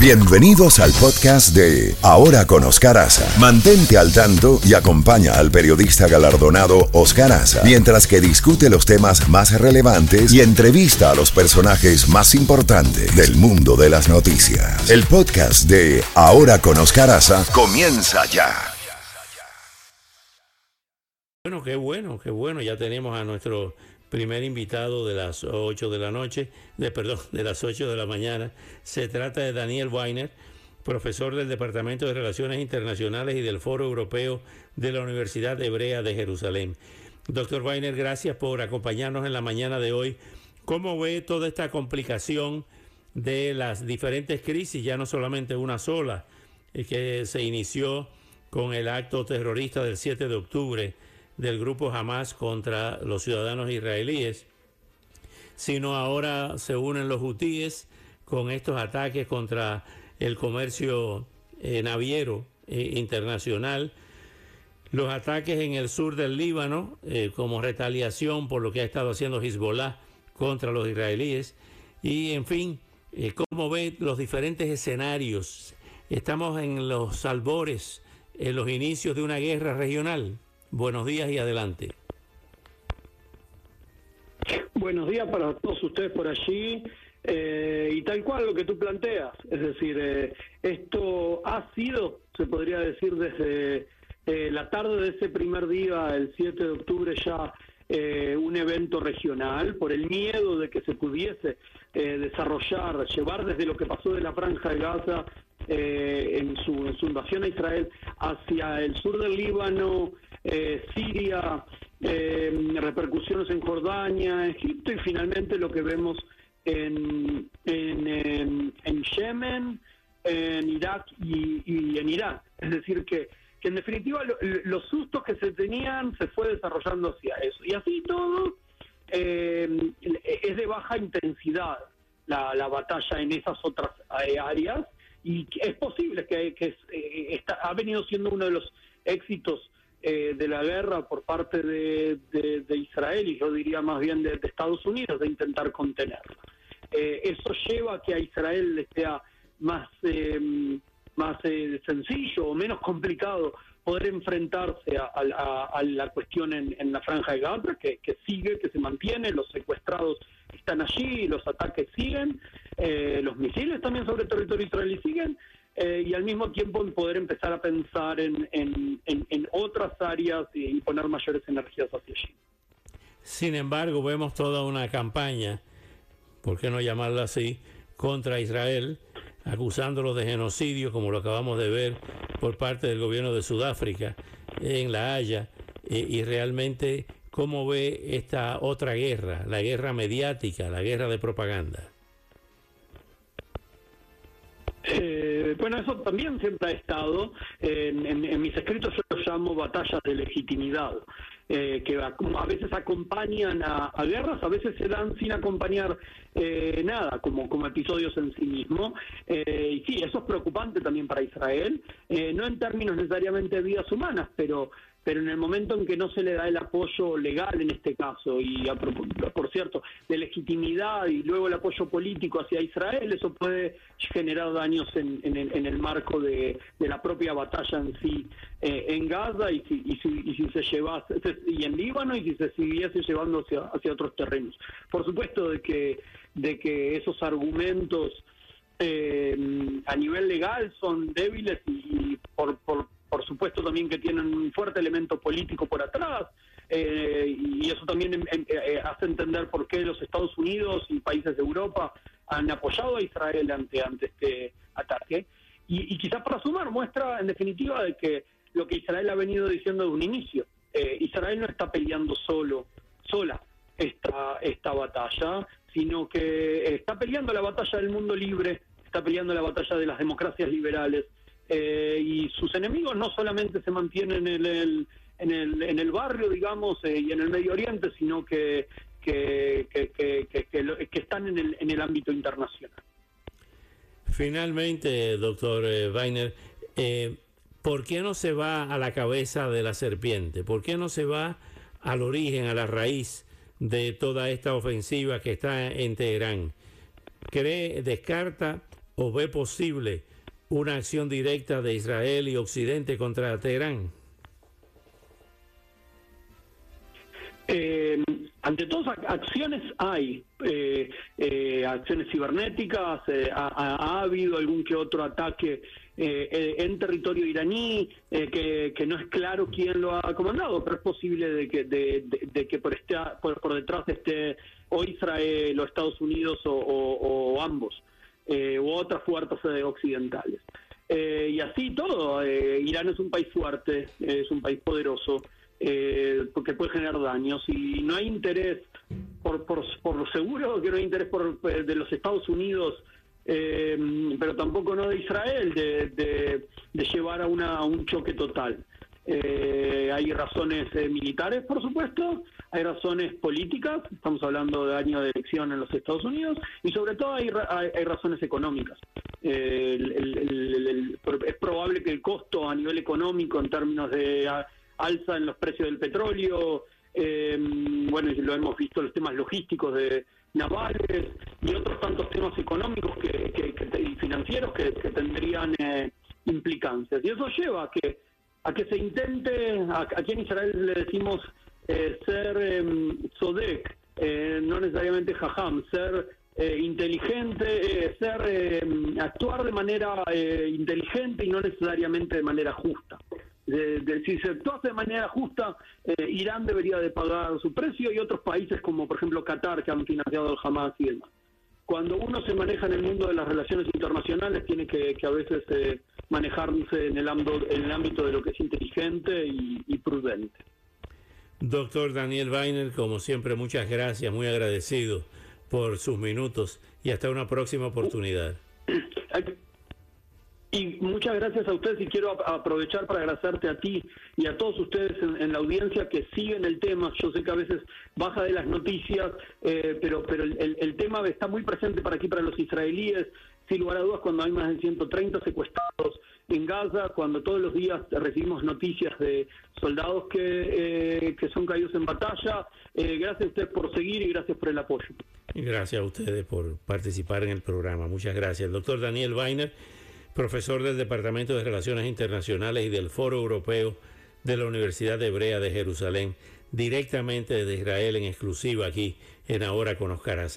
Bienvenidos al podcast de Ahora con Oscar Aza. Mantente al tanto y acompaña al periodista galardonado Oscar Aza mientras que discute los temas más relevantes y entrevista a los personajes más importantes del mundo de las noticias. El podcast de Ahora con Oscar Aza comienza ya. Bueno, qué bueno, qué bueno. Ya tenemos a nuestro primer invitado de las 8 de la noche, de perdón, de las 8 de la mañana. Se trata de Daniel Weiner, profesor del Departamento de Relaciones Internacionales y del Foro Europeo de la Universidad Hebrea de Jerusalén. Doctor Weiner, gracias por acompañarnos en la mañana de hoy. ¿Cómo ve toda esta complicación de las diferentes crisis, ya no solamente una sola, eh, que se inició con el acto terrorista del 7 de octubre? Del grupo Hamas contra los ciudadanos israelíes, sino ahora se unen los hutíes con estos ataques contra el comercio eh, naviero eh, internacional, los ataques en el sur del Líbano eh, como retaliación por lo que ha estado haciendo Hezbollah contra los israelíes y en fin, cómo ve los diferentes escenarios. Estamos en los albores, en los inicios de una guerra regional. Buenos días y adelante. Buenos días para todos ustedes por allí. Eh, y tal cual lo que tú planteas, es decir, eh, esto ha sido, se podría decir, desde eh, la tarde de ese primer día, el 7 de octubre, ya un evento regional por el miedo de que se pudiese desarrollar, llevar desde lo que pasó de la franja de Gaza en su, en, su, invasión a Israel hacia el sur del Líbano, eh, Siria, eh, repercusiones en Jordania, Egipto y finalmente lo que vemos en, en, Yemen, en Irak y, en Irán. Es decir, que, que en definitiva los sustos que se tenían se fue desarrollando hacia eso. Y así todo eh, es de baja intensidad la, la batalla en esas otras áreas y es posible que, que ha venido siendo uno de los éxitos eh, de la guerra por parte de, Israel y yo diría más bien de, Estados Unidos de intentar contenerla. Eh, eso lleva a que a Israel le sea más, eh, más sencillo o menos complicado poder enfrentarse a, la cuestión en, la franja de Gaza, que, sigue, que se mantiene, los secuestrados están allí, los ataques siguen, los misiles también sobre el territorio israelí siguen, eh, y al mismo tiempo poder empezar a pensar en, en, otras áreas y poner mayores energías hacia allí. Sin embargo, vemos toda una campaña, ¿por qué no llamarla así?, contra Israel, acusándolo de genocidio, como lo acabamos de ver por parte del gobierno de Sudáfrica en La Haya, eh, y realmente cómo ve esta otra guerra, la guerra mediática, la guerra de propaganda. Eh, bueno, eso también siempre ha estado. En, mis escritos yo lo llamo batallas de legitimidad, eh, que a, veces acompañan a, guerras, a veces se dan sin acompañar eh, nada, como, como episodios en sí mismo. y sí, eso es preocupante también para Israel, no en términos necesariamente de vidas humanas, pero pero en el momento en que no se le da el apoyo legal en este caso, y por cierto, de legitimidad y luego el apoyo político hacia Israel, eso puede generar daños en, el, marco de, la propia batalla en sí eh, en Gaza y si, y si, se llevase, y en Líbano y si se siguiese llevando hacia, hacia otros terrenos. Por supuesto de que, de que esos argumentos eh, a nivel legal son débiles y, por, por por supuesto también que tienen un fuerte elemento político por atrás, eh, y eso también em, em, eh, hace entender por qué los Estados Unidos y países de Europa han apoyado a Israel ante, ante este ataque. Y, y quizás para sumar, muestra en definitiva de que lo que Israel ha venido diciendo de un inicio, eh, Israel no está peleando solo, sola esta, esta batalla, sino que está peleando la batalla del mundo libre, está peleando la batalla de las democracias liberales, eh, y sus enemigos no solamente se mantienen en el, en el, en el barrio, digamos, eh, y en el Medio Oriente, sino que, que, que, están en el, en el ámbito internacional. Finalmente, doctor eh, Weiner, ¿por qué no se va a la cabeza de la serpiente? ¿Por qué no se va al origen, a la raíz de toda esta ofensiva que está en Teherán? ¿Cree, descarta o ve posible una acción directa de Israel y Occidente contra Teherán? Eh, ante todas acciones hay, eh, eh, acciones cibernéticas, ha, habido algún que otro ataque en territorio iraní, que, no es claro quién lo ha comandado, pero es posible de que, de, que por, este, por, detrás esté o Israel o Estados Unidos o, ambos, u otras fuerzas occidentales. y así todo, Irán es un país fuerte, es un país poderoso, eh, porque puede generar daños y no hay interés, por, por, por lo seguro que no hay interés por, eh, de los Estados Unidos, eh, pero tampoco no de Israel, de, de, llevar a, una, un choque total. Eh, hay razones militares, por supuesto, hay razones políticas, estamos hablando de año de elección en los Estados Unidos, y sobre todo hay, hay, razones económicas. es probable que el costo a nivel económico en términos de alza en los precios del petróleo, eh, bueno, lo hemos visto los temas logísticos de navales y otros tantos temas económicos que, y financieros que, tendrían eh, implicancias. Y eso lleva a que a que se intente, aquí en Israel le decimos eh, ser eh, sodek, no necesariamente jajam, ser inteligente, ser actuar de manera inteligente y no necesariamente de manera justa de, si se actúa de manera justa, eh, Irán debería de pagar su precio y otros países como por ejemplo Qatar que han financiado el Hamas y demás. Cuando uno se maneja en el mundo de las relaciones internacionales tiene que, a veces eh, manejarse en el, ámbito, en el ámbito de lo que es inteligente y, y prudente. Doctor Daniel Weiner, como siempre, muchas gracias, muy agradecido por sus minutos y hasta una próxima oportunidad. Y muchas gracias a ustedes y quiero aprovechar para agradecerte a ti y a todos ustedes en, la audiencia que siguen el tema. Yo sé que a veces baja de las noticias, eh, pero, pero el, tema está muy presente para aquí, para los israelíes. Sin lugar a dudas, cuando hay más de 130 secuestrados en Gaza, cuando todos los días recibimos noticias de soldados que, eh, que son caídos en batalla. Eh, gracias a ustedes por seguir y gracias por el apoyo. Gracias a ustedes por participar en el programa. Muchas gracias. El doctor Daniel Weiner profesor del Departamento de Relaciones Internacionales y del Foro Europeo de la Universidad Hebrea de Jerusalén, directamente desde Israel en exclusiva aquí en Ahora con Oscar Hoy